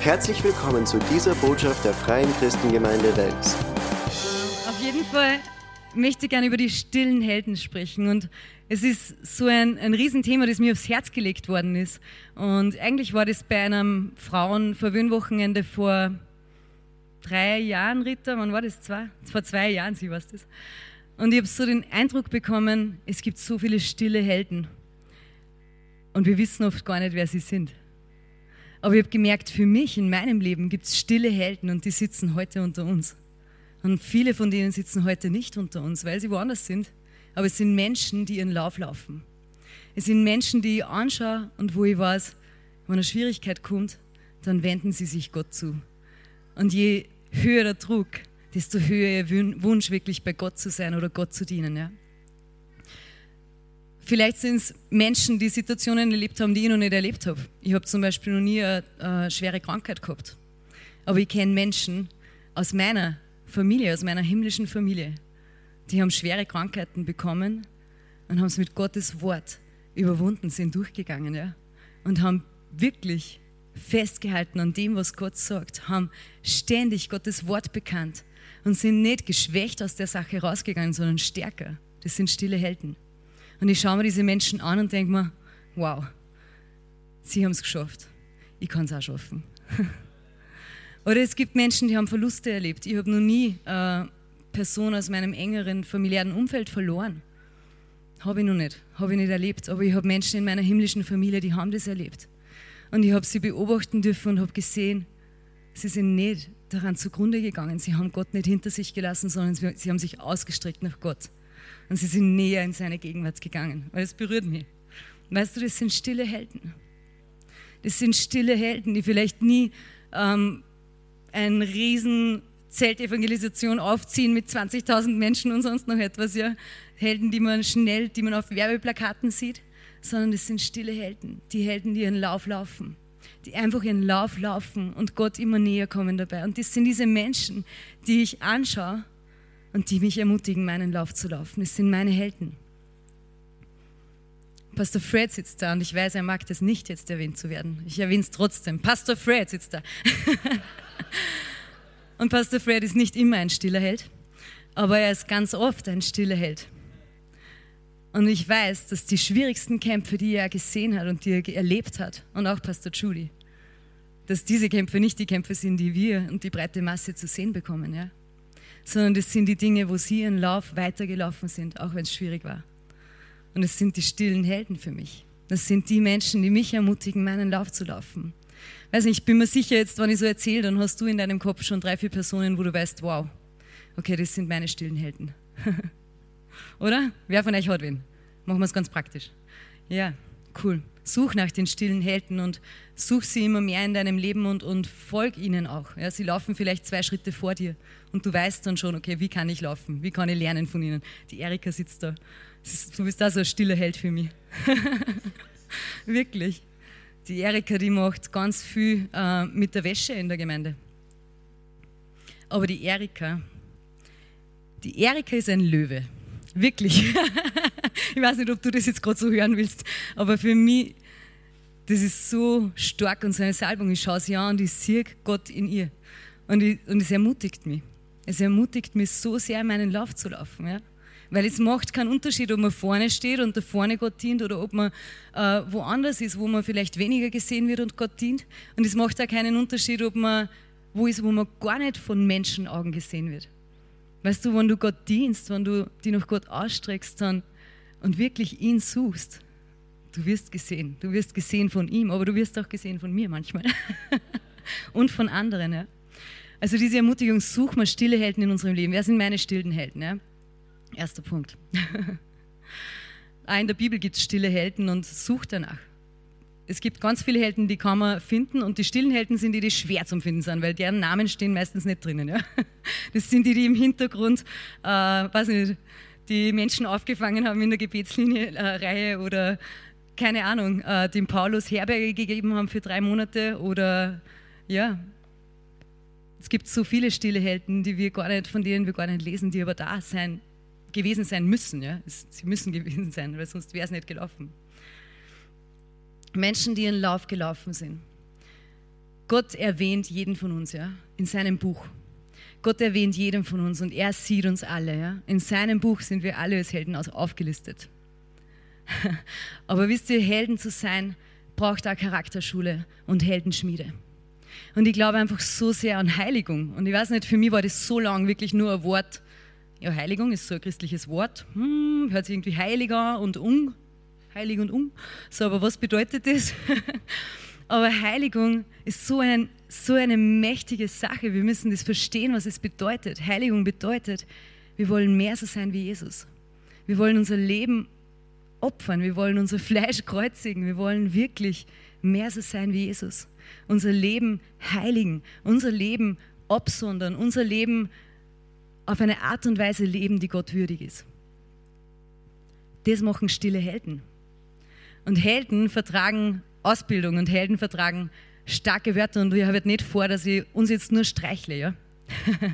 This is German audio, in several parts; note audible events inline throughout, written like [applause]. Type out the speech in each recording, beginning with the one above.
Herzlich willkommen zu dieser Botschaft der Freien Christengemeinde Wels. Auf jeden Fall möchte ich gerne über die stillen Helden sprechen. Und es ist so ein, ein Riesenthema, das mir aufs Herz gelegt worden ist. Und eigentlich war das bei einem Frauenverwöhnwochenende vor drei Jahren, Ritter, wann war das? Zwei? Vor zwei Jahren, sie weiß das. Und ich habe so den Eindruck bekommen, es gibt so viele stille Helden. Und wir wissen oft gar nicht, wer sie sind. Aber ich habe gemerkt, für mich in meinem Leben gibt es stille Helden und die sitzen heute unter uns. Und viele von denen sitzen heute nicht unter uns, weil sie woanders sind. Aber es sind Menschen, die ihren Lauf laufen. Es sind Menschen, die ich anschaue und wo ich weiß, wenn eine Schwierigkeit kommt, dann wenden sie sich Gott zu. Und je höher der Druck, desto höher ihr Wunsch, wirklich bei Gott zu sein oder Gott zu dienen. Ja? Vielleicht sind es Menschen, die Situationen erlebt haben, die ich noch nicht erlebt habe. Ich habe zum Beispiel noch nie eine, eine schwere Krankheit gehabt. Aber ich kenne Menschen aus meiner Familie, aus meiner himmlischen Familie, die haben schwere Krankheiten bekommen und haben es mit Gottes Wort überwunden, sind durchgegangen ja? und haben wirklich festgehalten an dem, was Gott sagt, haben ständig Gottes Wort bekannt und sind nicht geschwächt aus der Sache rausgegangen, sondern stärker. Das sind stille Helden. Und ich schaue mir diese Menschen an und denke mir, wow, sie haben es geschafft. Ich kann es auch schaffen. [laughs] Oder es gibt Menschen, die haben Verluste erlebt. Ich habe noch nie eine Person aus meinem engeren familiären Umfeld verloren. Habe ich noch nicht, habe ich nicht erlebt. Aber ich habe Menschen in meiner himmlischen Familie, die haben das erlebt. Und ich habe sie beobachten dürfen und habe gesehen, sie sind nicht daran zugrunde gegangen. Sie haben Gott nicht hinter sich gelassen, sondern sie haben sich ausgestreckt nach Gott. Und sie sind näher in seine Gegenwart gegangen, weil es berührt mich. Weißt du, das sind stille Helden. Das sind stille Helden, die vielleicht nie ähm, ein riesen Zeltevangelisation aufziehen mit 20.000 Menschen und sonst noch etwas, ja. Helden, die man schnell, die man auf Werbeplakaten sieht, sondern das sind stille Helden, die Helden, die ihren Lauf laufen, die einfach ihren Lauf laufen und Gott immer näher kommen dabei. Und das sind diese Menschen, die ich anschaue und die mich ermutigen, meinen Lauf zu laufen. Das sind meine Helden. Pastor Fred sitzt da und ich weiß, er mag das nicht, jetzt erwähnt zu werden. Ich erwähne es trotzdem. Pastor Fred sitzt da. [laughs] und Pastor Fred ist nicht immer ein stiller Held, aber er ist ganz oft ein stiller Held. Und ich weiß, dass die schwierigsten Kämpfe, die er gesehen hat und die er erlebt hat, und auch Pastor Judy, dass diese Kämpfe nicht die Kämpfe sind, die wir und die breite Masse zu sehen bekommen. Ja? Sondern das sind die Dinge, wo sie ihren Lauf weitergelaufen sind, auch wenn es schwierig war. Und es sind die stillen Helden für mich. Das sind die Menschen, die mich ermutigen, meinen Lauf zu laufen. Weiß nicht, ich bin mir sicher, jetzt, wenn ich so erzähle, dann hast du in deinem Kopf schon drei, vier Personen, wo du weißt, wow, okay, das sind meine stillen Helden. [laughs] Oder? Wer von euch hat wen? Machen wir es ganz praktisch. Ja, cool. Such nach den stillen Helden und such sie immer mehr in deinem Leben und, und folg ihnen auch. Ja, sie laufen vielleicht zwei Schritte vor dir und du weißt dann schon, okay, wie kann ich laufen? Wie kann ich lernen von ihnen? Die Erika sitzt da. Du bist da so ein stiller Held für mich. [laughs] Wirklich. Die Erika, die macht ganz viel äh, mit der Wäsche in der Gemeinde. Aber die Erika, die Erika ist ein Löwe. Wirklich. [laughs] ich weiß nicht, ob du das jetzt gerade so hören willst, aber für mich, das ist so stark und so eine Salbung. Ich schaue sie an und ich sehe Gott in ihr. Und, ich, und es ermutigt mich. Es ermutigt mich so sehr, meinen Lauf zu laufen. Ja? Weil es macht keinen Unterschied, ob man vorne steht und da vorne Gott dient oder ob man äh, woanders ist, wo man vielleicht weniger gesehen wird und Gott dient. Und es macht auch keinen Unterschied, ob man wo ist, wo man gar nicht von Menschenaugen gesehen wird. Weißt du, wenn du Gott dienst, wenn du dich nach Gott ausstreckst dann, und wirklich ihn suchst, du wirst gesehen. Du wirst gesehen von ihm, aber du wirst auch gesehen von mir manchmal. [laughs] und von anderen. Ja. Also diese Ermutigung, such mal stille Helden in unserem Leben. Wer sind meine stillen Helden? Ja? Erster Punkt. [laughs] in der Bibel gibt es stille Helden und such danach es gibt ganz viele Helden, die kann man finden und die stillen Helden sind die, die schwer zum Finden sind, weil deren Namen stehen meistens nicht drinnen. Ja? [laughs] Das sind die, die im Hintergrund, äh, weiß nicht, die Menschen aufgefangen haben in der Gebetslinie-Reihe äh, oder keine Ahnung, äh, dem Paulus Herberge gegeben haben für drei Monate oder ja. Es gibt so viele stille Helden, die wir gar nicht, von denen wir gar nicht lesen, die aber da sein, gewesen sein müssen. Ja? Sie müssen gewesen sein, weil sonst wäre es nicht gelaufen. Menschen, die ihren Lauf gelaufen sind. Gott erwähnt jeden von uns, ja, in seinem Buch. Gott erwähnt jeden von uns und er sieht uns alle. Ja? In seinem Buch sind wir alle als Helden aufgelistet. [laughs] Aber wisst ihr, Helden zu sein, braucht auch Charakterschule und Heldenschmiede. Und ich glaube einfach so sehr an Heiligung. Und ich weiß nicht, für mich war das so lang wirklich nur ein Wort. Ja, Heiligung ist so ein christliches Wort. Hm, hört sich irgendwie heiliger und ung. Heilig und ung. So, aber was bedeutet das? [laughs] aber Heiligung ist so, ein, so eine mächtige Sache. Wir müssen das verstehen, was es bedeutet. Heiligung bedeutet, wir wollen mehr so sein wie Jesus. Wir wollen unser Leben opfern. Wir wollen unser Fleisch kreuzigen. Wir wollen wirklich mehr so sein wie Jesus. Unser Leben heiligen, unser Leben absondern, unser Leben auf eine Art und Weise leben, die Gott würdig ist. Das machen stille Helden. Und Helden vertragen Ausbildung und Helden vertragen starke Wörter. Und ich habe nicht vor, dass ich uns jetzt nur streichle, ja? [laughs]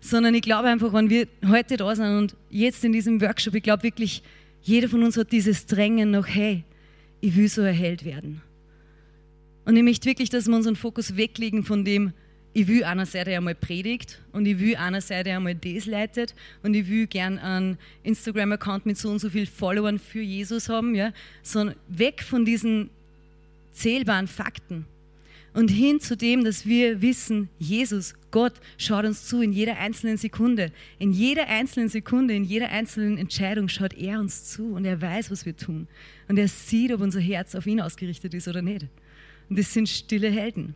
sondern ich glaube einfach, wenn wir heute da sind und jetzt in diesem Workshop, ich glaube wirklich, jeder von uns hat dieses Drängen noch, hey, ich will so erhellt werden. Und ich möchte wirklich, dass wir unseren Fokus weglegen von dem, ich will einerseits einmal predigt und ich will einerseits einmal das leitet und ich will gern einen Instagram-Account mit so und so vielen Followern für Jesus haben, ja, sondern weg von diesen zählbaren Fakten und hin zu dem, dass wir wissen, Jesus, Gott schaut uns zu in jeder einzelnen Sekunde. In jeder einzelnen Sekunde, in jeder einzelnen Entscheidung schaut er uns zu und er weiß, was wir tun. Und er sieht, ob unser Herz auf ihn ausgerichtet ist oder nicht. Und das sind stille Helden,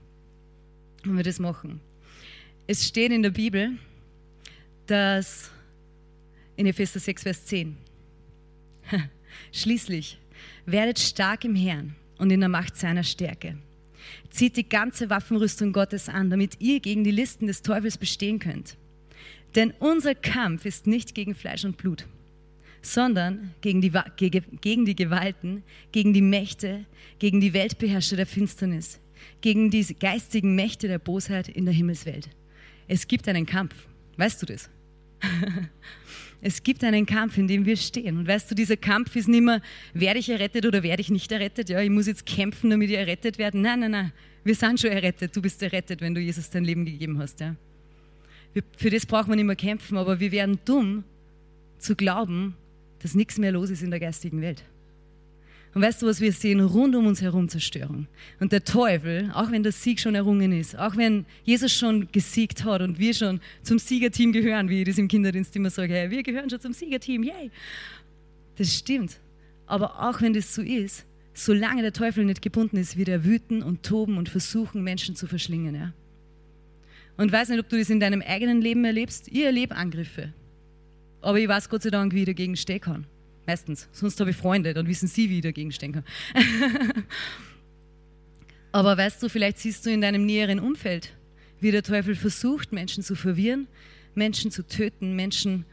wenn wir das machen. Es steht in der Bibel, dass in Epheser 6, Vers 10, [laughs] schließlich werdet stark im Herrn und in der Macht seiner Stärke. Zieht die ganze Waffenrüstung Gottes an, damit ihr gegen die Listen des Teufels bestehen könnt. Denn unser Kampf ist nicht gegen Fleisch und Blut, sondern gegen die, gegen die Gewalten, gegen die Mächte, gegen die Weltbeherrscher der Finsternis, gegen die geistigen Mächte der Bosheit in der Himmelswelt. Es gibt einen Kampf. Weißt du das? [laughs] Es gibt einen Kampf, in dem wir stehen. Und weißt du, dieser Kampf ist nicht mehr, werde ich errettet oder werde ich nicht errettet? Ja, ich muss jetzt kämpfen, damit ich errettet werde. Nein, nein, nein. Wir sind schon errettet. Du bist errettet, wenn du Jesus dein Leben gegeben hast. Ja. Für das braucht man nicht mehr kämpfen, aber wir werden dumm zu glauben, dass nichts mehr los ist in der geistigen Welt. Und weißt du was, wir sehen rund um uns herum Zerstörung. Und der Teufel, auch wenn der Sieg schon errungen ist, auch wenn Jesus schon gesiegt hat und wir schon zum Siegerteam gehören, wie ich das im Kinderdienst immer sage, hey, wir gehören schon zum Siegerteam, yay. Das stimmt. Aber auch wenn das so ist, solange der Teufel nicht gebunden ist, wird er wüten und toben und versuchen, Menschen zu verschlingen. Ja? Und weiß nicht, ob du das in deinem eigenen Leben erlebst. Ich erlebe Angriffe. Aber ich weiß Gott sei Dank, wie ich dagegen stehen kann. Meistens. Sonst habe ich Freunde, dann wissen sie, wie ich dagegen stehen kann. [laughs] Aber weißt du, vielleicht siehst du in deinem näheren Umfeld, wie der Teufel versucht, Menschen zu verwirren, Menschen zu töten, Menschen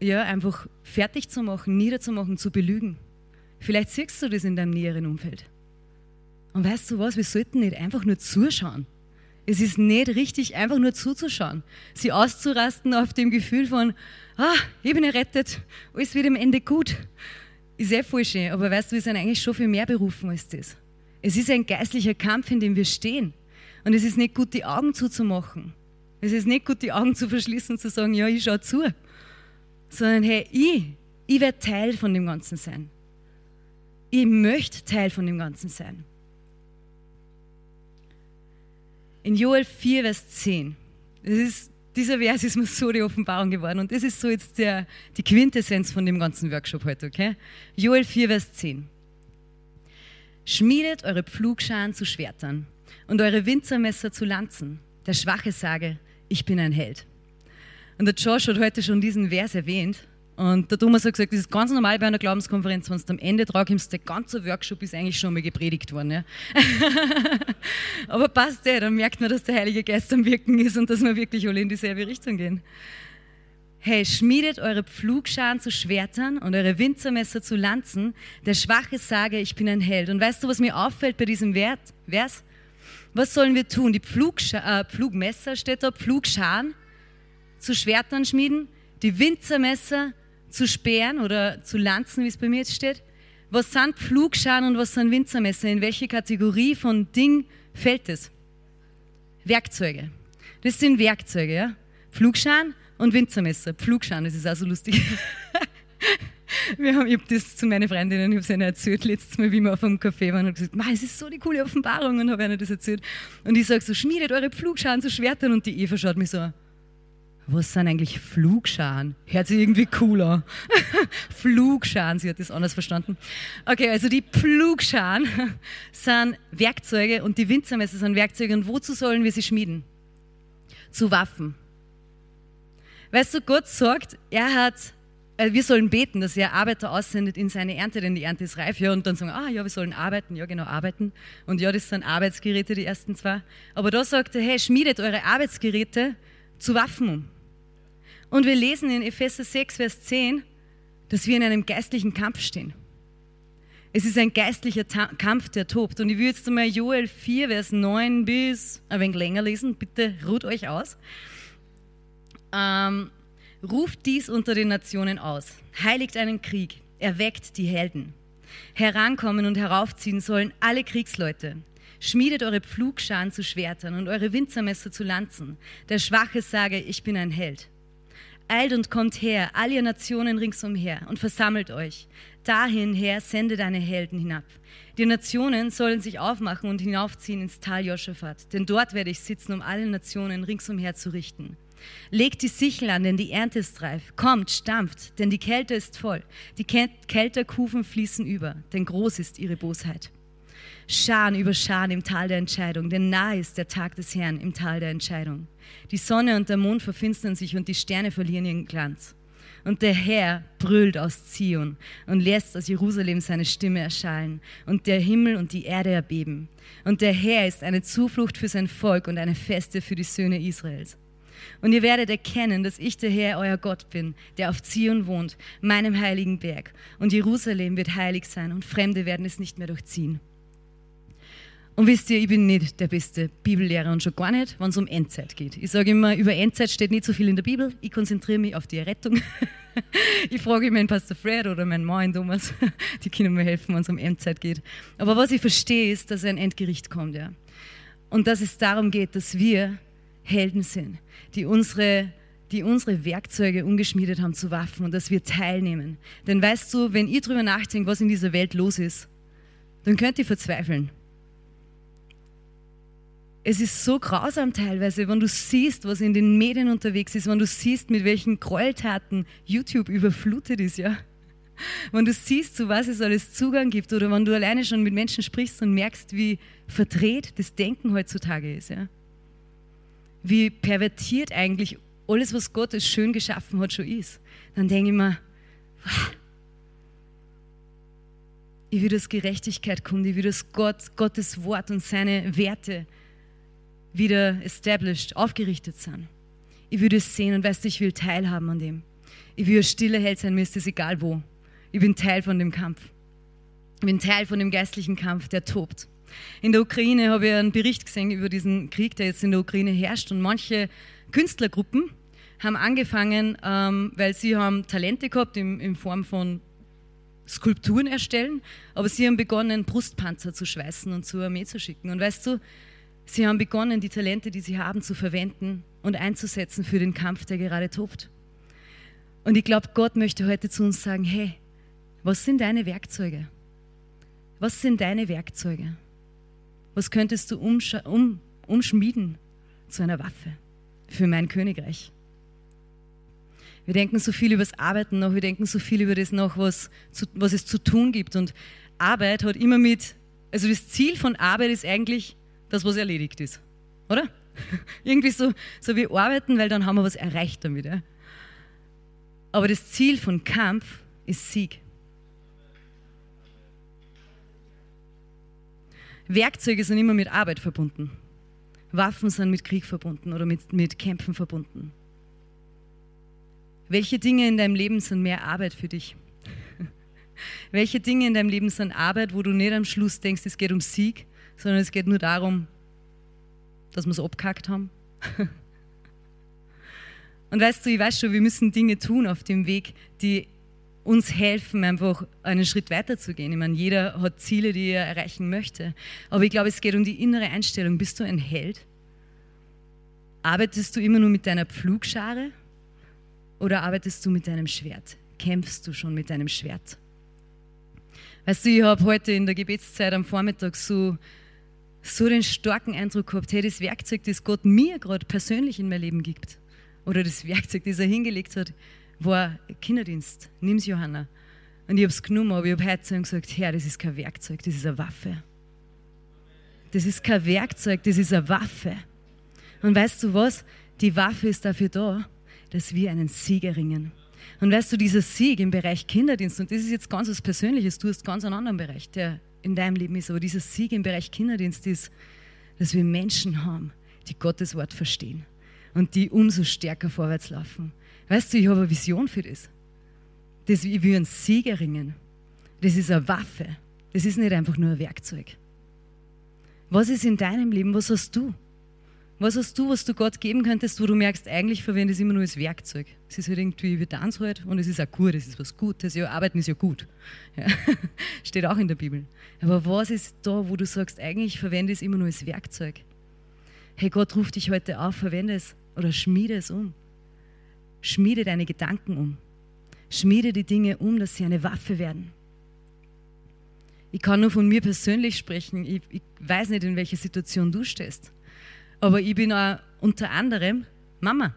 ja, einfach fertig zu machen, niederzumachen, zu belügen. Vielleicht siehst du das in deinem näheren Umfeld. Und weißt du was, wir sollten nicht einfach nur zuschauen. Es ist nicht richtig, einfach nur zuzuschauen, sie auszurasten auf dem Gefühl von, ah, ich bin errettet, alles wird am Ende gut. Ist eh voll schön, aber weißt du, wir sind eigentlich schon viel mehr berufen als das. Es ist ein geistlicher Kampf, in dem wir stehen. Und es ist nicht gut, die Augen zuzumachen. Es ist nicht gut, die Augen zu verschließen und zu sagen, ja, ich schaue zu. Sondern, hey, ich, ich werde Teil von dem Ganzen sein. Ich möchte Teil von dem Ganzen sein. In Joel 4, Vers 10. Das ist dieser Vers ist mir so die Offenbarung geworden. Und das ist so jetzt der, die Quintessenz von dem ganzen Workshop heute, okay? Joel 4, Vers 10. Schmiedet eure Pflugscharen zu Schwertern und eure Winzermesser zu Lanzen. Der Schwache sage, ich bin ein Held. Und der Josh hat heute schon diesen Vers erwähnt. Und der Thomas hat gesagt, das ist ganz normal bei einer Glaubenskonferenz, wenn du am Ende drauf kommst, der ganze Workshop ist eigentlich schon mal gepredigt worden. Ja? [laughs] Aber passt ja, dann merkt man, dass der Heilige Geist am Wirken ist und dass wir wirklich alle in dieselbe Richtung gehen. Hey, schmiedet eure Pflugscharen zu Schwertern und eure Winzermesser zu Lanzen. Der Schwache sage, ich bin ein Held. Und weißt du, was mir auffällt bei diesem Wert, Vers? Was sollen wir tun? Die Pflugscha äh, Pflugmesser steht da, Pflugscharen zu Schwertern schmieden, die Winzermesser zu Speeren oder zu Lanzen, wie es bei mir jetzt steht? Was sind Pflugscharen und was sind Winzermesser? In welche Kategorie von Ding fällt es? Werkzeuge. Das sind Werkzeuge, ja. Flugschan und Winzermesser. Pflugschan, das ist auch so lustig. [laughs] Wir haben, ich habe das zu meinen Freundinnen, ich habe es ihnen erzählt, letztes Mal, wie wir auf einem Café waren und gesagt, es ist so die coole Offenbarung und habe ihnen das erzählt. Und ich sage so, schmiedet eure Pflugscharen zu Schwertern und die Eva schaut mich so, was sind eigentlich Flugscharen? Hört sich irgendwie cooler. [laughs] Flugscharen, sie hat das anders verstanden. Okay, also die Pflugscharen [laughs] sind Werkzeuge und die Winzermesser sind Werkzeuge. Und wozu sollen wir sie schmieden? Zu Waffen. Weißt du, Gott sagt, er hat äh, wir sollen beten, dass er Arbeiter aussendet in seine Ernte, denn die Ernte ist reif. Ja, und dann sagen, ah ja, wir sollen arbeiten, ja genau, arbeiten. Und ja, das sind Arbeitsgeräte, die ersten zwei. Aber da sagt er, hey, schmiedet eure Arbeitsgeräte zu Waffen um. Und wir lesen in Epheser 6, Vers 10, dass wir in einem geistlichen Kampf stehen. Es ist ein geistlicher Ta Kampf, der tobt. Und ich will jetzt einmal Joel 4, Vers 9 bis ein wenig länger lesen. Bitte ruht euch aus. Ähm, Ruft dies unter den Nationen aus. Heiligt einen Krieg. Erweckt die Helden. Herankommen und heraufziehen sollen alle Kriegsleute. Schmiedet eure Pflugscharen zu Schwertern und eure Winzermesser zu Lanzen. Der Schwache sage, ich bin ein Held. Eilt und kommt her, all ihr Nationen ringsumher, und versammelt euch. Dahin her sende deine Helden hinab. Die Nationen sollen sich aufmachen und hinaufziehen ins Tal Joschafat, denn dort werde ich sitzen, um alle Nationen ringsumher zu richten. Legt die Sichel an, denn die Ernte ist reif. Kommt, stampft, denn die Kälte ist voll. Die Kälterkufen fließen über, denn groß ist ihre Bosheit. Scharen über Scharen im Tal der Entscheidung, denn nahe ist der Tag des Herrn im Tal der Entscheidung. Die Sonne und der Mond verfinstern sich und die Sterne verlieren ihren Glanz. Und der Herr brüllt aus Zion und lässt aus Jerusalem seine Stimme erschallen und der Himmel und die Erde erbeben. Und der Herr ist eine Zuflucht für sein Volk und eine Feste für die Söhne Israels. Und ihr werdet erkennen, dass ich der Herr, euer Gott bin, der auf Zion wohnt, meinem heiligen Berg. Und Jerusalem wird heilig sein und Fremde werden es nicht mehr durchziehen. Und wisst ihr, ich bin nicht der beste Bibellehrer und schon gar nicht, wenn es um Endzeit geht. Ich sage immer, über Endzeit steht nicht so viel in der Bibel. Ich konzentriere mich auf die Errettung. [laughs] ich frage meinen Pastor Fred oder meinen Mann Thomas, [laughs] die können mir helfen, wenn es um Endzeit geht. Aber was ich verstehe, ist, dass ein Endgericht kommt. Ja. Und dass es darum geht, dass wir Helden sind, die unsere, die unsere Werkzeuge umgeschmiedet haben zu Waffen und dass wir teilnehmen. Denn weißt du, wenn ihr darüber nachdenkt, was in dieser Welt los ist, dann könnt ihr verzweifeln. Es ist so grausam teilweise, wenn du siehst, was in den Medien unterwegs ist, wenn du siehst, mit welchen Gräueltaten YouTube überflutet ist, ja. Wenn du siehst, zu was es alles Zugang gibt oder wenn du alleine schon mit Menschen sprichst und merkst, wie verdreht das Denken heutzutage ist, ja. Wie pervertiert eigentlich alles, was Gott als schön geschaffen hat, schon ist, dann denke ich mir, ich will, dass Gerechtigkeit kommt, ich will, dass Gott, Gottes Wort und seine Werte wieder established, aufgerichtet sind. Ich will das sehen und weißt du, ich will teilhaben an dem. Ich will ein stiller Held sein, mir ist das egal wo. Ich bin Teil von dem Kampf. Ich bin Teil von dem geistlichen Kampf, der tobt. In der Ukraine habe ich einen Bericht gesehen über diesen Krieg, der jetzt in der Ukraine herrscht. Und manche Künstlergruppen haben angefangen, ähm, weil sie haben Talente gehabt in, in Form von Skulpturen erstellen, aber sie haben begonnen, Brustpanzer zu schweißen und zur Armee zu schicken. Und weißt du, sie haben begonnen, die Talente, die sie haben, zu verwenden und einzusetzen für den Kampf, der gerade tobt. Und ich glaube, Gott möchte heute zu uns sagen, hey, was sind deine Werkzeuge? Was sind deine Werkzeuge? Was könntest du um, umschmieden zu einer Waffe für mein Königreich? Wir denken so viel über das Arbeiten noch, wir denken so viel über das noch, was, zu, was es zu tun gibt. Und Arbeit hat immer mit, also das Ziel von Arbeit ist eigentlich das, was erledigt ist. Oder? [laughs] Irgendwie so, so wie arbeiten, weil dann haben wir was erreicht damit. Ja? Aber das Ziel von Kampf ist Sieg. Werkzeuge sind immer mit Arbeit verbunden. Waffen sind mit Krieg verbunden oder mit, mit Kämpfen verbunden. Welche Dinge in deinem Leben sind mehr Arbeit für dich? [laughs] Welche Dinge in deinem Leben sind Arbeit, wo du nicht am Schluss denkst, es geht um Sieg, sondern es geht nur darum, dass wir es abkackt haben? [laughs] Und weißt du, ich weiß schon, wir müssen Dinge tun auf dem Weg, die uns helfen, einfach einen Schritt weiter zu gehen. Ich meine, jeder hat Ziele, die er erreichen möchte. Aber ich glaube, es geht um die innere Einstellung. Bist du ein Held Arbeitest du immer nur mit deiner Pflugschare oder arbeitest du mit deinem Schwert? Kämpfst du schon mit deinem Schwert? Weißt du, ich habe heute in der Gebetszeit am Vormittag so, so den starken Eindruck gehabt, hey, das Werkzeug, das Gott mir gerade persönlich in mein Leben gibt, oder das Werkzeug, das er hingelegt hat, war Kinderdienst. Nimm's, Johanna. Und ich habe es genommen, aber ich habe heute gesagt, Herr, das ist kein Werkzeug, das ist eine Waffe. Das ist kein Werkzeug, das ist eine Waffe. Und weißt du was? Die Waffe ist dafür da, dass wir einen Sieg erringen. Und weißt du, dieser Sieg im Bereich Kinderdienst, und das ist jetzt ganz was Persönliches, du hast ganz einen anderen Bereich, der in deinem Leben ist, aber dieser Sieg im Bereich Kinderdienst ist, dass wir Menschen haben, die Gottes Wort verstehen und die umso stärker vorwärts laufen. Weißt du, ich habe eine Vision für das. das ich will einen Sieg erringen. Das ist eine Waffe. Das ist nicht einfach nur ein Werkzeug. Was ist in deinem Leben? Was hast du? Was hast du, was du Gott geben könntest, wo du merkst, eigentlich verwende es immer nur als Werkzeug? Es ist halt irgendwie, wir tanzen halt und es ist auch gut, es ist was Gutes. Ja, arbeiten ist ja gut. Ja. [laughs] Steht auch in der Bibel. Aber was ist da, wo du sagst, eigentlich verwende es immer nur als Werkzeug? Hey, Gott ruft dich heute auf, verwende es oder schmiede es um. Schmiede deine Gedanken um. Schmiede die Dinge um, dass sie eine Waffe werden. Ich kann nur von mir persönlich sprechen. Ich, ich weiß nicht, in welcher Situation du stehst. Aber ich bin auch unter anderem Mama.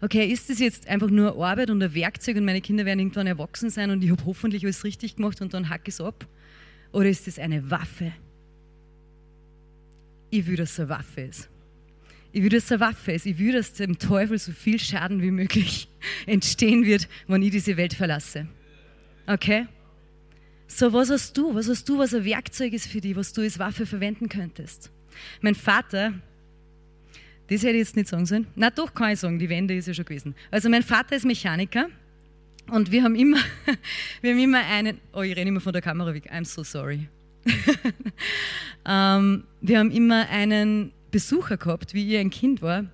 Okay, ist das jetzt einfach nur Arbeit und ein Werkzeug und meine Kinder werden irgendwann erwachsen sein und ich habe hoffentlich alles richtig gemacht und dann hack ich es ab? Oder ist das eine Waffe? Ich will, dass es eine Waffe ist. Ich will, dass es eine Waffe ist. Ich will, dass dem Teufel so viel Schaden wie möglich [laughs] entstehen wird, wenn ich diese Welt verlasse. Okay? So, was hast du? Was hast du, was ein Werkzeug ist für dich, was du als Waffe verwenden könntest? Mein Vater, das hätte ich jetzt nicht sagen sollen. Na doch, kann ich sagen, die Wende ist ja schon gewesen. Also mein Vater ist Mechaniker und wir haben immer, [laughs] wir haben immer einen, oh, ich renne immer von der Kamera weg, I'm so sorry. [laughs] ähm, wir haben immer einen Besucher gehabt, wie ich ein Kind war,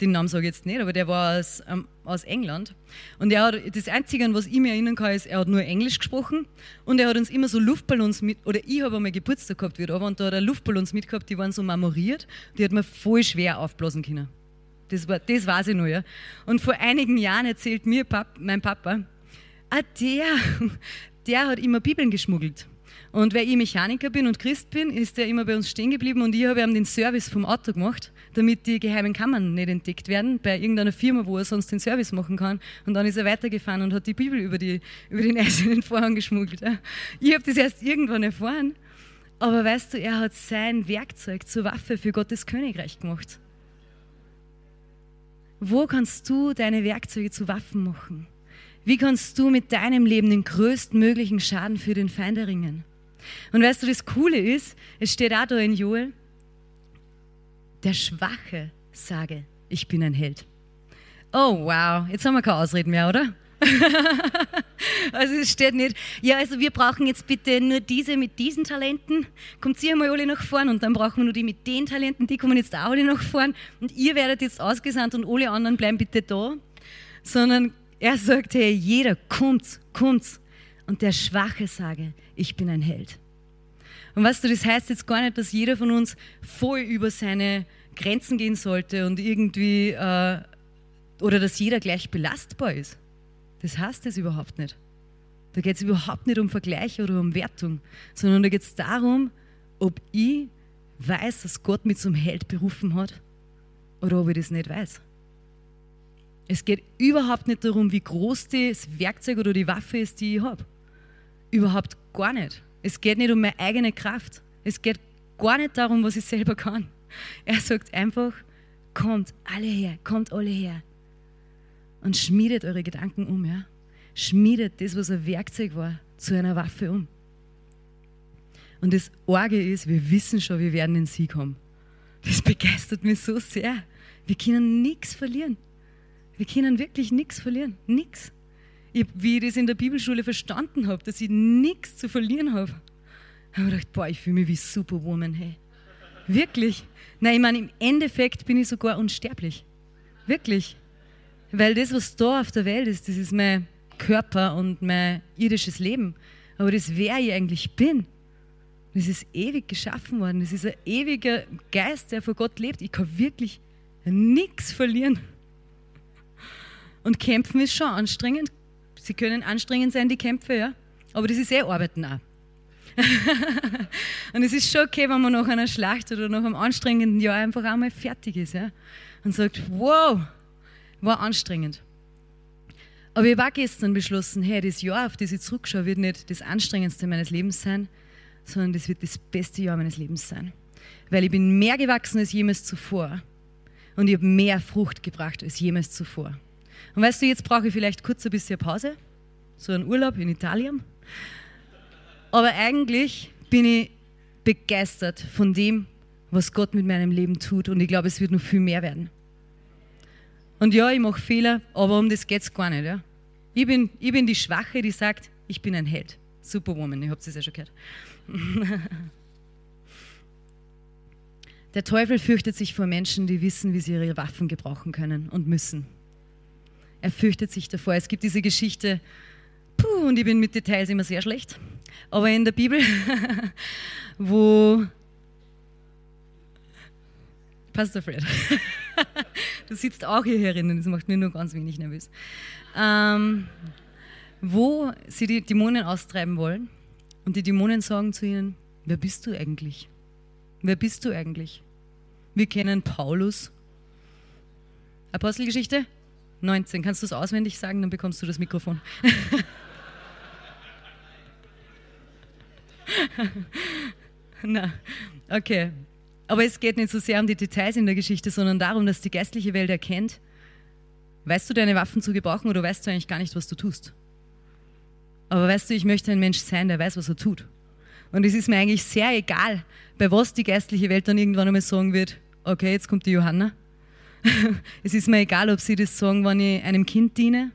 den Namen sage ich jetzt nicht, aber der war aus, ähm, aus England. Und er hat, das Einzige, an was ich mich erinnern kann, ist, er hat nur Englisch gesprochen und er hat uns immer so Luftballons mit, oder ich habe einmal Geburtstag gehabt wieder, aber und da hat er Luftballons mitgehabt, die waren so marmoriert, die hat man voll schwer aufblasen können. Das, war, das weiß ich noch, ja. Und vor einigen Jahren erzählt mir Pap, mein Papa, ah, der, [laughs] der hat immer Bibeln geschmuggelt. Und weil ich Mechaniker bin und Christ bin, ist er immer bei uns stehen geblieben und ich habe ihm den Service vom Auto gemacht, damit die geheimen Kammern nicht entdeckt werden bei irgendeiner Firma, wo er sonst den Service machen kann. Und dann ist er weitergefahren und hat die Bibel über, die, über den [laughs] eisernen Vorhang geschmuggelt. Ich habe das erst irgendwann erfahren. Aber weißt du, er hat sein Werkzeug zur Waffe für Gottes Königreich gemacht. Wo kannst du deine Werkzeuge zu Waffen machen? Wie kannst du mit deinem Leben den größtmöglichen Schaden für den Feind erringen? Und weißt du, das Coole ist, es steht auch da in Joel, der Schwache sage, ich bin ein Held. Oh wow, jetzt haben wir keine Ausreden mehr, oder? [laughs] also es steht nicht, ja, also wir brauchen jetzt bitte nur diese mit diesen Talenten, kommt ihr mal alle nach vorn und dann brauchen wir nur die mit den Talenten, die kommen jetzt auch alle nach vorn und ihr werdet jetzt ausgesandt und alle anderen bleiben bitte da. Sondern er sagt, hey, jeder kommt, kommt und der Schwache sage, ich bin ein Held. Und weißt du, das heißt jetzt gar nicht, dass jeder von uns voll über seine Grenzen gehen sollte und irgendwie, äh, oder dass jeder gleich belastbar ist. Das heißt es überhaupt nicht. Da geht es überhaupt nicht um Vergleich oder um Wertung, sondern da geht es darum, ob ich weiß, dass Gott mich zum Held berufen hat oder ob ich das nicht weiß. Es geht überhaupt nicht darum, wie groß das Werkzeug oder die Waffe ist, die ich habe. Überhaupt gar nicht. Es geht nicht um meine eigene Kraft. Es geht gar nicht darum, was ich selber kann. Er sagt einfach, kommt alle her, kommt alle her. Und schmiedet eure Gedanken um, ja. Schmiedet das, was ein Werkzeug war, zu einer Waffe um. Und das Orge ist, wir wissen schon, wir werden den Sieg haben. Das begeistert mich so sehr. Wir können nichts verlieren. Wir können wirklich nichts verlieren. Nichts wie ich das in der Bibelschule verstanden habe, dass ich nichts zu verlieren habe, habe ich gedacht, boah, ich fühle mich wie Superwoman, hey. Wirklich. Nein, ich meine, im Endeffekt bin ich sogar unsterblich. Wirklich. Weil das, was da auf der Welt ist, das ist mein Körper und mein irdisches Leben. Aber das, wer ich eigentlich bin, das ist ewig geschaffen worden. Das ist ein ewiger Geist, der vor Gott lebt. Ich kann wirklich nichts verlieren. Und kämpfen ist schon anstrengend. Sie können anstrengend sein, die Kämpfe, ja. Aber das ist eh Arbeiten auch. [laughs] und es ist schon okay, wenn man nach einer Schlacht oder nach einem anstrengenden Jahr einfach einmal fertig ist, ja. Und sagt, wow, war anstrengend. Aber ich habe gestern beschlossen, hey, das Jahr, auf das ich zurückschaue, wird nicht das anstrengendste meines Lebens sein, sondern das wird das beste Jahr meines Lebens sein. Weil ich bin mehr gewachsen als jemals zuvor. Und ich habe mehr Frucht gebracht als jemals zuvor. Und weißt du, jetzt brauche ich vielleicht kurz ein bisschen Pause, so einen Urlaub in Italien. Aber eigentlich bin ich begeistert von dem, was Gott mit meinem Leben tut. Und ich glaube, es wird noch viel mehr werden. Und ja, ich mache Fehler, aber um das geht es gar nicht. Ja? Ich, bin, ich bin die Schwache, die sagt, ich bin ein Held. Superwoman, ihr habt es ja schon gehört. [laughs] Der Teufel fürchtet sich vor Menschen, die wissen, wie sie ihre Waffen gebrauchen können und müssen. Er fürchtet sich davor. Es gibt diese Geschichte, puh, und ich bin mit Details immer sehr schlecht, aber in der Bibel, [laughs] wo Pastor Fred, [laughs] du sitzt auch hier herinnen, das macht mir nur ganz wenig nervös, ähm, wo sie die Dämonen austreiben wollen und die Dämonen sagen zu ihnen, wer bist du eigentlich? Wer bist du eigentlich? Wir kennen Paulus. Apostelgeschichte 19. Kannst du es auswendig sagen, dann bekommst du das Mikrofon. [laughs] Na, okay. Aber es geht nicht so sehr um die Details in der Geschichte, sondern darum, dass die geistliche Welt erkennt, weißt du deine Waffen zu gebrauchen oder weißt du eigentlich gar nicht, was du tust? Aber weißt du, ich möchte ein Mensch sein, der weiß, was er tut. Und es ist mir eigentlich sehr egal, bei was die geistliche Welt dann irgendwann einmal sagen wird, okay, jetzt kommt die Johanna. [laughs] es ist mir egal, ob sie das sagen, wenn ich einem Kind diene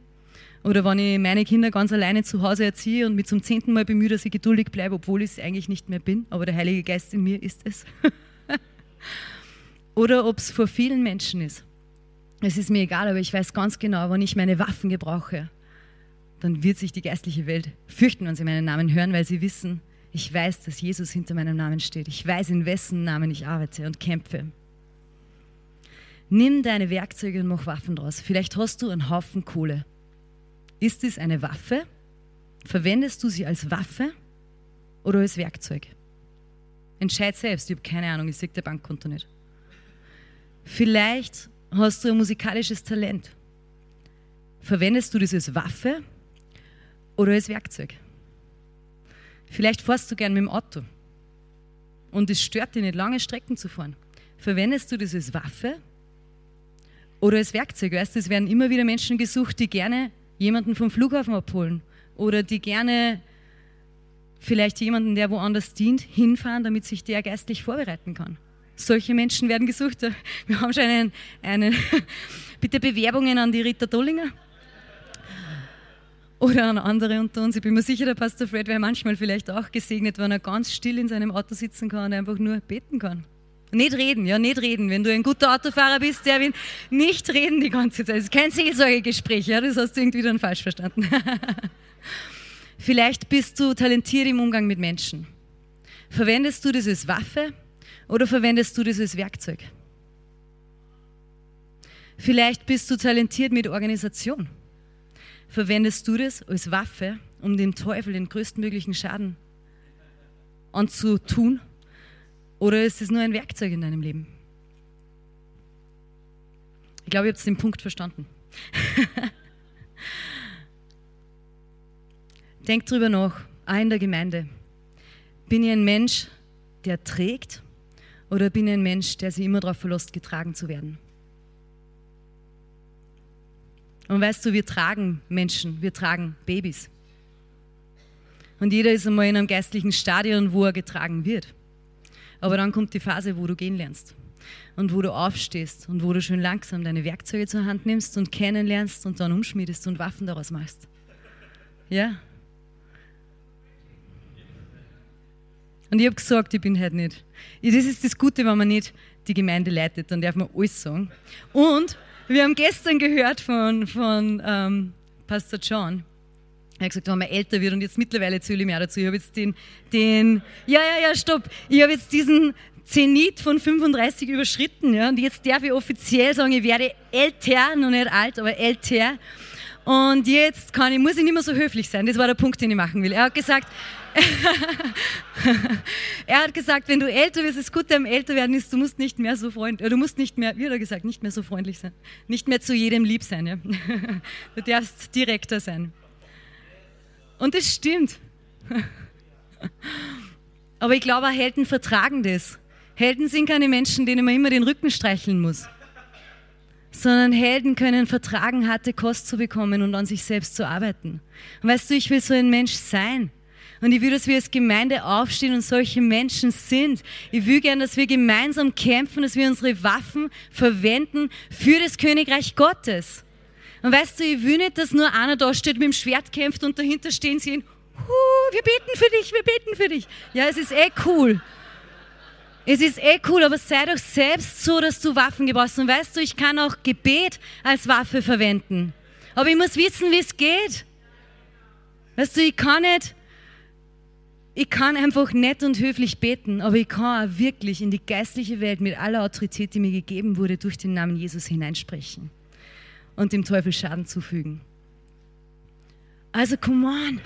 oder wenn ich meine Kinder ganz alleine zu Hause erziehe und mich zum zehnten Mal bemühe, dass ich geduldig bleibe, obwohl ich es eigentlich nicht mehr bin, aber der Heilige Geist in mir ist es. [laughs] oder ob es vor vielen Menschen ist. Es ist mir egal, aber ich weiß ganz genau, wenn ich meine Waffen gebrauche, dann wird sich die geistliche Welt fürchten, wenn sie meinen Namen hören, weil sie wissen, ich weiß, dass Jesus hinter meinem Namen steht. Ich weiß, in wessen Namen ich arbeite und kämpfe. Nimm deine Werkzeuge und mach Waffen draus. Vielleicht hast du einen Haufen Kohle ist es eine Waffe? Verwendest du sie als Waffe oder als Werkzeug? Entscheid selbst, ich habe keine Ahnung, ich sehe dein Bankkonto nicht. Vielleicht hast du ein musikalisches Talent. Verwendest du das als Waffe oder als Werkzeug? Vielleicht fährst du gern mit dem Auto und es stört dich nicht, lange Strecken zu fahren. Verwendest du das als Waffe oder als Werkzeug? Weißt du, es werden immer wieder Menschen gesucht, die gerne jemanden vom Flughafen abholen oder die gerne vielleicht jemanden, der woanders dient, hinfahren, damit sich der geistlich vorbereiten kann. Solche Menschen werden gesucht. [laughs] Wir haben schon einen, einen [laughs] bitte Bewerbungen an die Rita Dollinger oder an andere unter uns. Ich bin mir sicher, der Pastor Fred wäre manchmal vielleicht auch gesegnet, wenn er ganz still in seinem Auto sitzen kann und einfach nur beten kann. Nicht reden, ja, nicht reden. Wenn du ein guter Autofahrer bist, der will nicht reden die ganze Zeit. Es ist kein Seelsorgegespräch, ja, das hast du irgendwie dann falsch verstanden. [laughs] Vielleicht bist du talentiert im Umgang mit Menschen. Verwendest du das als Waffe oder verwendest du das als Werkzeug? Vielleicht bist du talentiert mit Organisation. Verwendest du das als Waffe, um dem Teufel den größtmöglichen Schaden anzutun? Oder ist es nur ein Werkzeug in deinem Leben? Ich glaube, ihr habt den Punkt verstanden. [laughs] Denk drüber nach, auch in der Gemeinde. Bin ich ein Mensch, der trägt oder bin ich ein Mensch, der sich immer darauf verlässt, getragen zu werden? Und weißt du, wir tragen Menschen, wir tragen Babys. Und jeder ist einmal in einem geistlichen Stadion, wo er getragen wird. Aber dann kommt die Phase, wo du gehen lernst und wo du aufstehst und wo du schön langsam deine Werkzeuge zur Hand nimmst und kennenlernst und dann umschmiedest und Waffen daraus machst. Ja? Und ich habe gesagt, ich bin halt nicht. Das ist das Gute, wenn man nicht die Gemeinde leitet, dann darf man alles sagen. Und wir haben gestern gehört von, von ähm, Pastor John, er hat gesagt, wenn man älter wird und jetzt mittlerweile zähle ich mehr dazu. Ich habe jetzt den, den, ja, ja, ja, stopp. Ich habe jetzt diesen Zenit von 35 überschritten. Ja? Und jetzt darf ich offiziell sagen, ich werde älter, noch nicht alt, aber älter. Und jetzt kann ich, muss ich nicht mehr so höflich sein. Das war der Punkt, den ich machen will. Er hat gesagt, [laughs] er hat gesagt, wenn du älter wirst, das Gute am Älterwerden ist, du musst nicht mehr so freundlich, du musst nicht mehr, wie hat er gesagt, nicht mehr so freundlich sein, nicht mehr zu jedem lieb sein. Ja? [laughs] Du darfst direkter sein. Und das stimmt. [laughs] Aber ich glaube, Helden vertragen das. Helden sind keine Menschen, denen man immer den Rücken streicheln muss sondern Helden können vertragen, harte Kost zu bekommen und an sich selbst zu arbeiten. Und weißt du, ich will so ein Mensch sein. Und ich will, dass wir als Gemeinde aufstehen und solche Menschen sind. Ich will gern, dass wir gemeinsam kämpfen, dass wir unsere Waffen verwenden für das Königreich Gottes. Und weißt du, ich will nicht, dass nur einer da steht, mit dem Schwert kämpft und dahinter stehen sie, wir beten für dich, wir beten für dich. Ja, es ist eh cool. Es ist eh cool, aber sei doch selbst so, dass du Waffen gebrauchst. Und weißt du, ich kann auch Gebet als Waffe verwenden. Aber ich muss wissen, wie es geht. Weißt du, ich kann nicht, ich kann einfach nett und höflich beten, aber ich kann auch wirklich in die geistliche Welt mit aller Autorität, die mir gegeben wurde, durch den Namen Jesus hineinsprechen und dem Teufel Schaden zufügen. Also, come on.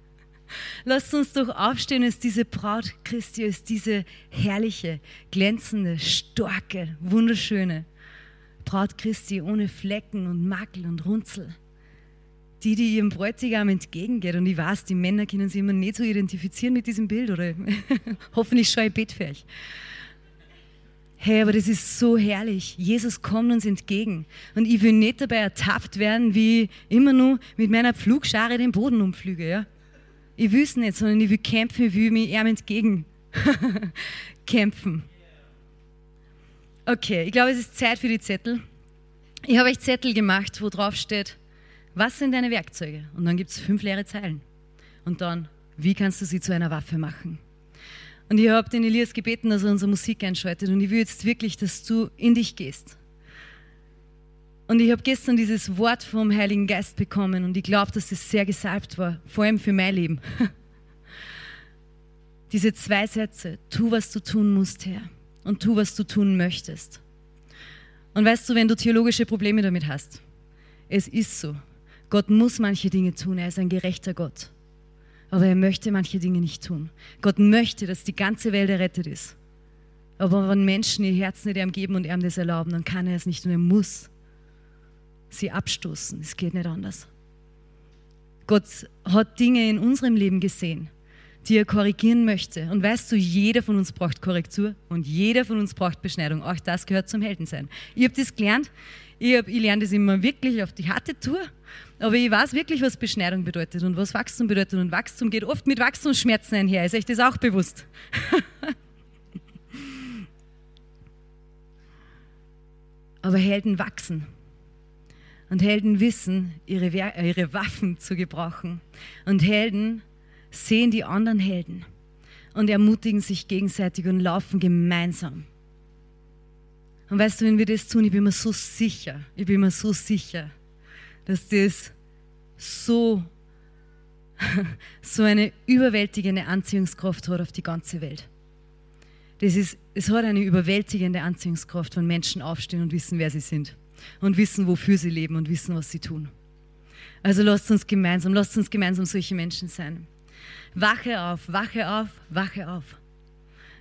[laughs] Lasst uns doch aufstehen als diese Braut Christi, als diese herrliche, glänzende, starke, wunderschöne Braut Christi ohne Flecken und Makel und Runzel. Die, die ihrem Bräutigam entgegengeht. Und ich weiß, die Männer können sich immer nicht so identifizieren mit diesem Bild oder [laughs] hoffentlich schon ein Bett für euch. Hey, aber das ist so herrlich. Jesus kommt uns entgegen. Und ich will nicht dabei ertappt werden, wie ich immer nur mit meiner Pflugschare den Boden umflüge. Ja? Ich will es nicht, sondern ich will kämpfen, ich will mich ihm entgegen [laughs] kämpfen. Okay, ich glaube, es ist Zeit für die Zettel. Ich habe euch Zettel gemacht, wo drauf steht, was sind deine Werkzeuge? Und dann gibt es fünf leere Zeilen. Und dann, wie kannst du sie zu einer Waffe machen? Und ich habe den Elias gebeten, dass er unsere Musik einschaltet. Und ich will jetzt wirklich, dass du in dich gehst. Und ich habe gestern dieses Wort vom Heiligen Geist bekommen und ich glaube, dass das sehr gesalbt war, vor allem für mein Leben. [laughs] Diese zwei Sätze, tu, was du tun musst, Herr, und tu, was du tun möchtest. Und weißt du, wenn du theologische Probleme damit hast, es ist so. Gott muss manche Dinge tun, er ist ein gerechter Gott. Aber er möchte manche Dinge nicht tun. Gott möchte, dass die ganze Welt errettet ist. Aber wenn Menschen ihr Herz nicht ihm geben und ihm das erlauben, dann kann er es nicht und er muss sie abstoßen. Es geht nicht anders. Gott hat Dinge in unserem Leben gesehen, die er korrigieren möchte. Und weißt du, jeder von uns braucht Korrektur und jeder von uns braucht Beschneidung. Auch das gehört zum Heldensein. Ich habe das gelernt. Ich, ich lerne das immer wirklich auf die harte Tour. Aber ich weiß wirklich, was Beschneidung bedeutet und was Wachstum bedeutet. Und Wachstum geht oft mit Wachstumsschmerzen einher. Ist euch das auch bewusst? [laughs] Aber Helden wachsen. Und Helden wissen, ihre, ihre Waffen zu gebrauchen. Und Helden sehen die anderen Helden und ermutigen sich gegenseitig und laufen gemeinsam. Und weißt du, wenn wir das tun, ich bin mir so sicher, ich bin mir so sicher, dass das so, [laughs] so eine überwältigende Anziehungskraft hat auf die ganze Welt. Das ist, es hat eine überwältigende Anziehungskraft, wenn Menschen aufstehen und wissen, wer sie sind und wissen, wofür sie leben und wissen, was sie tun. Also lasst uns gemeinsam, lasst uns gemeinsam solche Menschen sein. Wache auf, wache auf, wache auf.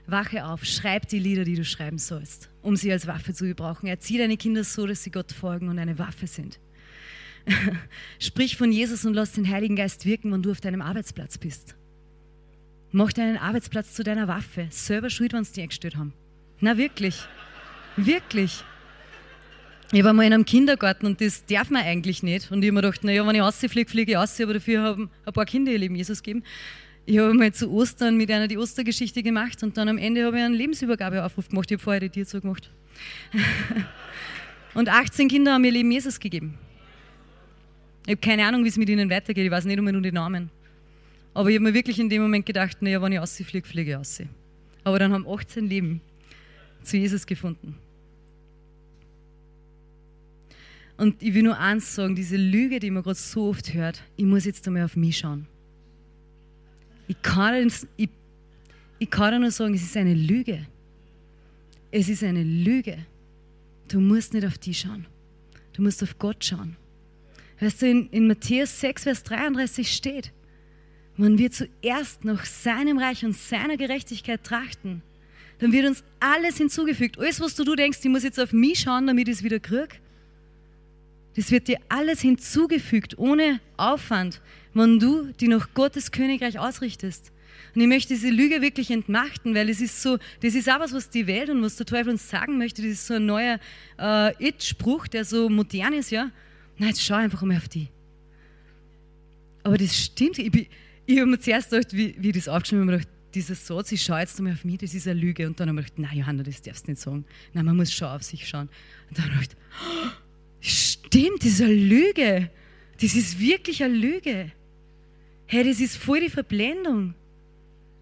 Wache auf, schreib die Lieder, die du schreiben sollst, um sie als Waffe zu gebrauchen. Erzieh deine Kinder so, dass sie Gott folgen und eine Waffe sind. [laughs] Sprich von Jesus und lass den Heiligen Geist wirken, wenn du auf deinem Arbeitsplatz bist. Mach deinen Arbeitsplatz zu deiner Waffe. Selber schuld, wenn sie dir eingestellt haben. Na wirklich. Wirklich. Ich war mal in einem Kindergarten und das darf man eigentlich nicht. Und ich habe mir gedacht, naja, wenn ich rausfliege, fliege ich raus, aber dafür haben ein paar Kinder ihr Leben Jesus gegeben. Ich habe mal zu Ostern mit einer die Ostergeschichte gemacht und dann am Ende habe ich einen Lebensübergabeaufruf gemacht. Ich habe vorher die Tier so gemacht. [laughs] und 18 Kinder haben ihr Leben Jesus gegeben. Ich habe keine Ahnung, wie es mit ihnen weitergeht. Ich weiß nicht nur die Namen. Aber ich habe mir wirklich in dem Moment gedacht, naja, wenn ich rausfliege, fliege ich raus. Aber dann haben 18 Leben zu Jesus gefunden. Und ich will nur eins sagen, diese Lüge, die man gerade so oft hört, ich muss jetzt einmal auf mich schauen. Ich kann, ich, ich kann nur sagen, es ist eine Lüge. Es ist eine Lüge. Du musst nicht auf die schauen. Du musst auf Gott schauen. Weißt du, in, in Matthäus 6, Vers 33 steht, wenn wir zuerst nach seinem Reich und seiner Gerechtigkeit trachten, dann wird uns alles hinzugefügt. Alles, was du, denkst, ich muss jetzt auf mich schauen, damit ich es wieder kriege, das wird dir alles hinzugefügt, ohne Aufwand, wenn du die nach Gottes Königreich ausrichtest. Und ich möchte diese Lüge wirklich entmachten, weil es ist so, das ist auch was, was die Welt und was der Teufel uns sagen möchte. Das ist so ein neuer äh, It-Spruch, der so modern ist, ja. Nein, jetzt schau einfach mal auf die. Aber das stimmt. Ich, ich habe mir zuerst gedacht, wie, wie ich das aufgeschrieben habe, dieser Satz, ich schaue jetzt einmal auf mich, das ist eine Lüge. Und dann habe ich gedacht, nein, Johanna, das darfst du nicht sagen. Nein, man muss schon auf sich schauen. Und dann habe ich gedacht, oh, stimmt, das ist eine Lüge. Das ist wirklich eine Lüge. Hey, das ist voll die Verblendung.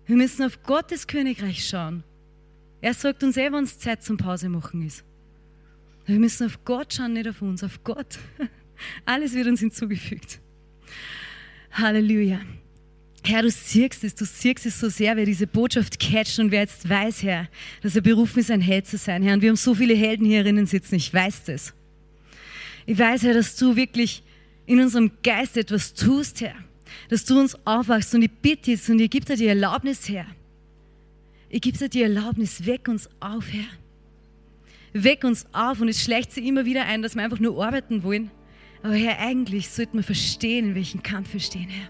Wir müssen auf Gottes Königreich schauen. Er sagt uns eh, wenn es Zeit zum Pause machen ist. Wir müssen auf Gott schauen, nicht auf uns, auf Gott. [laughs] Alles wird uns hinzugefügt. Halleluja. Herr, du siehst es, du siehst es so sehr, wer diese Botschaft catcht und wer jetzt weiß, Herr, dass er berufen ist, ein Held zu sein, Herr. Und wir haben so viele Helden hier drinnen sitzen, ich weiß das. Ich weiß, Herr, dass du wirklich in unserem Geist etwas tust, Herr. Dass du uns aufwachst und ich bitte jetzt und ich gebe dir die Erlaubnis, Herr. Ich gebe dir die Erlaubnis, weck uns auf, Herr. Weck uns auf und es schlägt sich immer wieder ein, dass wir einfach nur arbeiten wollen. Aber Herr, eigentlich sollten wir verstehen, in welchem Kampf wir stehen, Herr.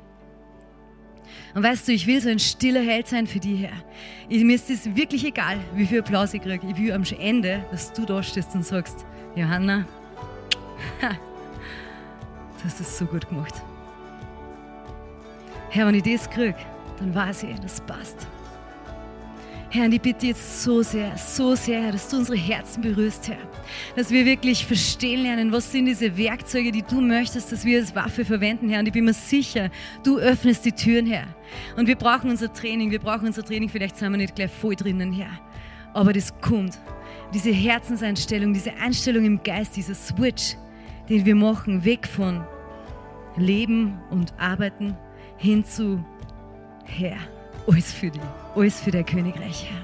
Und weißt du, ich will so ein stiller Held sein für dich, Herr. Ich, mir ist es wirklich egal, wie viel Applaus ich kriege. Ich will am Ende, dass du da stehst und sagst, Johanna, [laughs] du hast es so gut gemacht. Herr, wenn ich das kriege, dann weiß ich, das passt. Herr, ich bitte jetzt so sehr, so sehr, Herr, dass du unsere Herzen berührst, Herr. Dass wir wirklich verstehen lernen, was sind diese Werkzeuge, die du möchtest, dass wir als Waffe verwenden, Herr. Und ich bin mir sicher, du öffnest die Türen, Herr. Und wir brauchen unser Training, wir brauchen unser Training, vielleicht sind wir nicht gleich voll drinnen, Herr. Aber das kommt. Diese Herzenseinstellung, diese Einstellung im Geist, dieser Switch, den wir machen, weg von Leben und Arbeiten hin zu Herr, alles für dich alles für dein Königreich, Herr.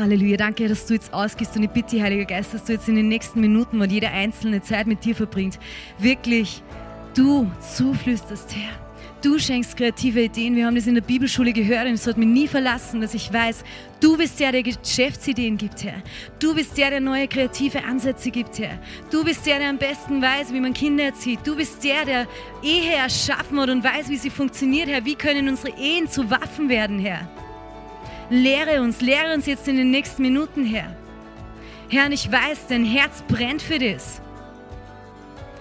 Halleluja, danke, dass du jetzt ausgehst. Und ich bitte, Heiliger Geist, dass du jetzt in den nächsten Minuten, wenn jeder einzelne Zeit mit dir verbringt, wirklich du zuflüsterst, Herr Du schenkst kreative Ideen. Wir haben das in der Bibelschule gehört und es hat mich nie verlassen, dass ich weiß, du bist der, der Geschäftsideen gibt, Herr. Du bist der, der neue kreative Ansätze gibt, Herr. Du bist der, der am besten weiß, wie man Kinder erzieht. Du bist der, der Ehe erschaffen hat und weiß, wie sie funktioniert, Herr. Wie können unsere Ehen zu Waffen werden, Herr? Lehre uns, lehre uns jetzt in den nächsten Minuten, Herr. Herr, und ich weiß, dein Herz brennt für das.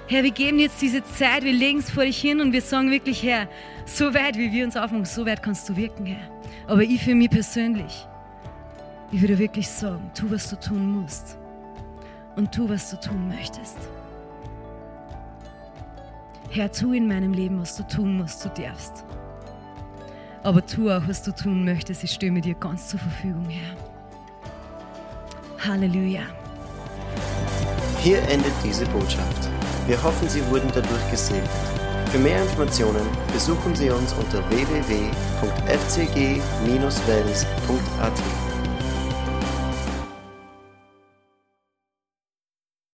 Herr, wir geben jetzt diese Zeit, wir legen es vor dich hin und wir sagen wirklich, Herr, so weit, wie wir uns aufmachen, so weit kannst du wirken, Herr. Aber ich für mich persönlich, ich würde wirklich sagen, tu, was du tun musst und tu, was du tun möchtest. Herr, tu in meinem Leben, was du tun musst, du darfst. Aber tu auch, was du tun möchtest. Ich stehe mir dir ganz zur Verfügung, Herr. Halleluja. Hier endet diese Botschaft. Wir hoffen, Sie wurden dadurch gesegnet. Für mehr Informationen besuchen Sie uns unter www.fcg-wells.at.